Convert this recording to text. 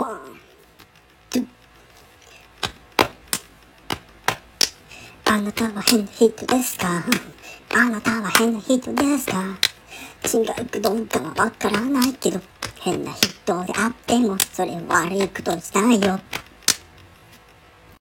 ワン、ツ。あなたは変な人ですか？あなたは変な人ですか？違うくどうかはわからないけど、変な人であっても、それ悪いことじゃないよ。